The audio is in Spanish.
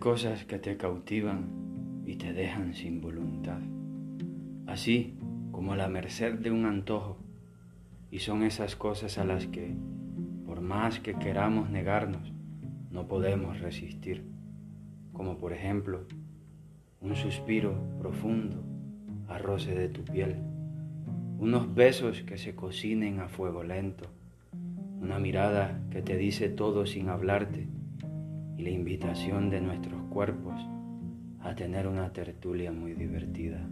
cosas que te cautivan y te dejan sin voluntad, así como a la merced de un antojo, y son esas cosas a las que, por más que queramos negarnos, no podemos resistir, como por ejemplo un suspiro profundo a roce de tu piel, unos besos que se cocinen a fuego lento, una mirada que te dice todo sin hablarte y la invitación de nuestros cuerpos a tener una tertulia muy divertida.